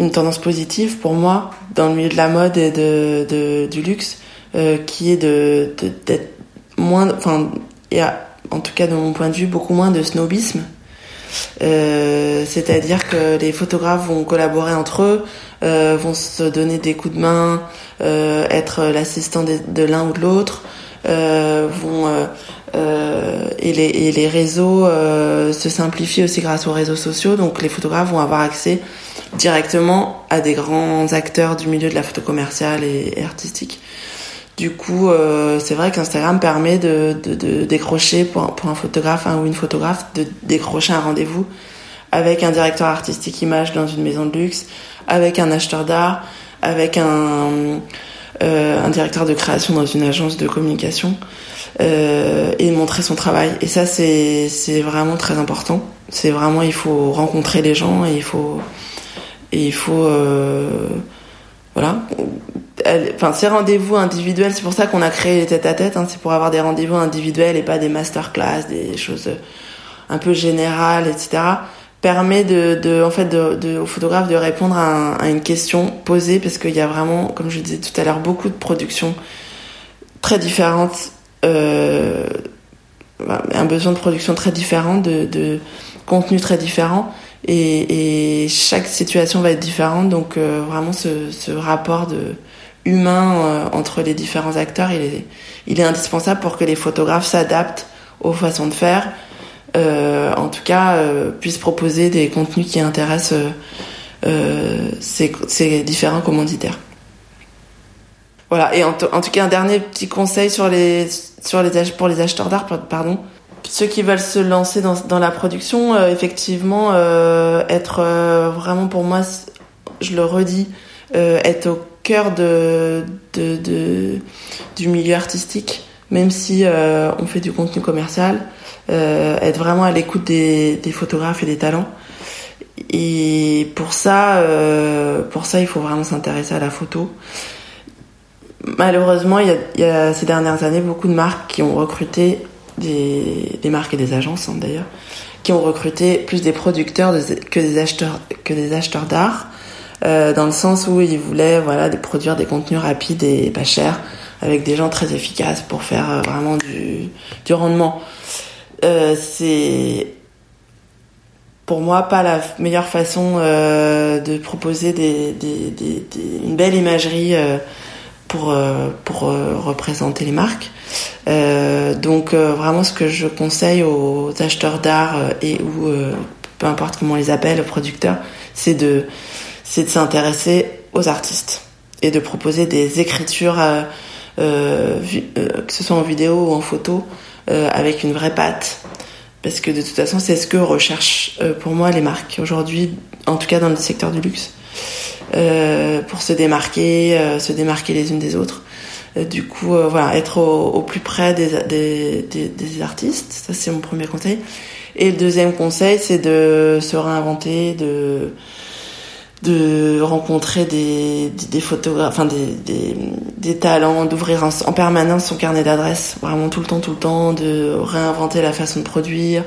une tendance positive pour moi dans le milieu de la mode et de, du luxe euh, qui est de d'être moins enfin il y a en tout cas de mon point de vue beaucoup moins de snobisme. Euh, c'est-à-dire que les photographes vont collaborer entre eux euh, vont se donner des coups de main être l'assistant de, l'un ou de l'autre vont et, les, et les réseaux se simplifient aussi grâce aux réseaux sociaux. Donc les photographes vont avoir accès directement à des grands acteurs du milieu de la photo commerciale et, artistique. Du coup, euh, c'est vrai qu'Instagram permet de, de, de décrocher pour, pour, un photographe ou une photographe, de décrocher un rendez-vous avec un directeur artistique image dans une maison de luxe, avec un acheteur d'art, avec un, euh, un directeur de création dans une agence de communication euh, et montrer son travail. Et ça, c'est vraiment très important. C'est vraiment, il faut rencontrer les gens et il faut et il faut euh, voilà. Enfin ces rendez-vous individuels c'est pour ça qu'on a créé les tête à tête hein, c'est pour avoir des rendez-vous individuels et pas des masterclass des choses un peu générales etc permet de, de en fait de, de, au photographe de répondre à, à une question posée parce qu'il y a vraiment comme je disais tout à l'heure beaucoup de productions très différentes euh, un besoin de production très différent de, de contenu très différent et, chaque situation va être différente donc euh, vraiment ce, rapport de humain euh, entre les différents acteurs il est, indispensable pour que les photographes s'adaptent aux façons de faire euh, en tout cas puissent proposer des contenus qui intéressent ces, différents commanditaires. Voilà et en, tout cas un dernier petit conseil sur les pour les acheteurs d'art pardon ceux qui veulent se lancer dans, dans la production, euh, effectivement, euh, être euh, vraiment pour moi, je le redis, être au cœur de, de, du milieu artistique, même si on fait du contenu commercial, être vraiment à l'écoute des, des, photographes et des talents. Et pour ça, pour ça, il faut vraiment s'intéresser à la photo. Malheureusement, il y a ces dernières années beaucoup de marques qui ont recruté des, marques et des agences hein, d'ailleurs, qui ont recruté plus des producteurs que des acheteurs que des acheteurs d'art, euh, dans le sens où ils voulaient voilà produire des contenus rapides et pas chers avec des gens très efficaces pour faire euh, vraiment du, du rendement. Euh, c'est pour moi pas la meilleure façon de proposer des, des, des, une belle imagerie pour, euh, pour euh, représenter les marques. Euh, donc vraiment ce que je conseille aux acheteurs d'art et ou peu importe comment on les appelle, aux producteurs, c'est de c'est de s'intéresser aux artistes et de proposer des écritures, euh, que ce soit en vidéo ou en photo, euh, avec une vraie patte. Parce que de toute façon, c'est ce que recherchent pour moi les marques aujourd'hui, en tout cas dans le secteur du luxe. Euh, pour se démarquer, euh, se démarquer les unes des autres. Euh, du coup, voilà, être au, au plus près des, des, des, des artistes, ça c'est mon premier conseil. Et le deuxième conseil, c'est de se réinventer, de de rencontrer des, des, photographes, enfin des, des, des talents, d'ouvrir en permanence son carnet d'adresses, vraiment tout le temps, tout le temps, de réinventer la façon de produire,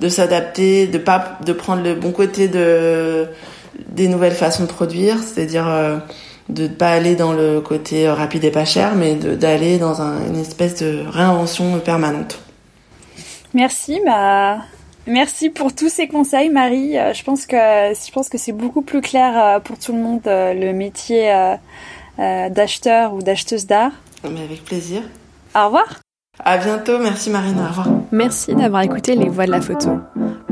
de s'adapter, de pas de prendre le bon côté de des nouvelles façons de produire, c'est-à-dire euh, de ne pas aller dans le côté rapide et pas cher, mais d'aller dans un, une espèce de réinvention permanente. Merci, bah Merci pour tous ces conseils, Marie. Euh, je pense que je pense que c'est beaucoup plus clair euh, pour tout le monde euh, le métier d'acheteur ou d'acheteuse d'art. Mais avec plaisir. Au revoir. À bientôt. Merci Marine. Au revoir. Merci d'avoir écouté Les Voix de la photo.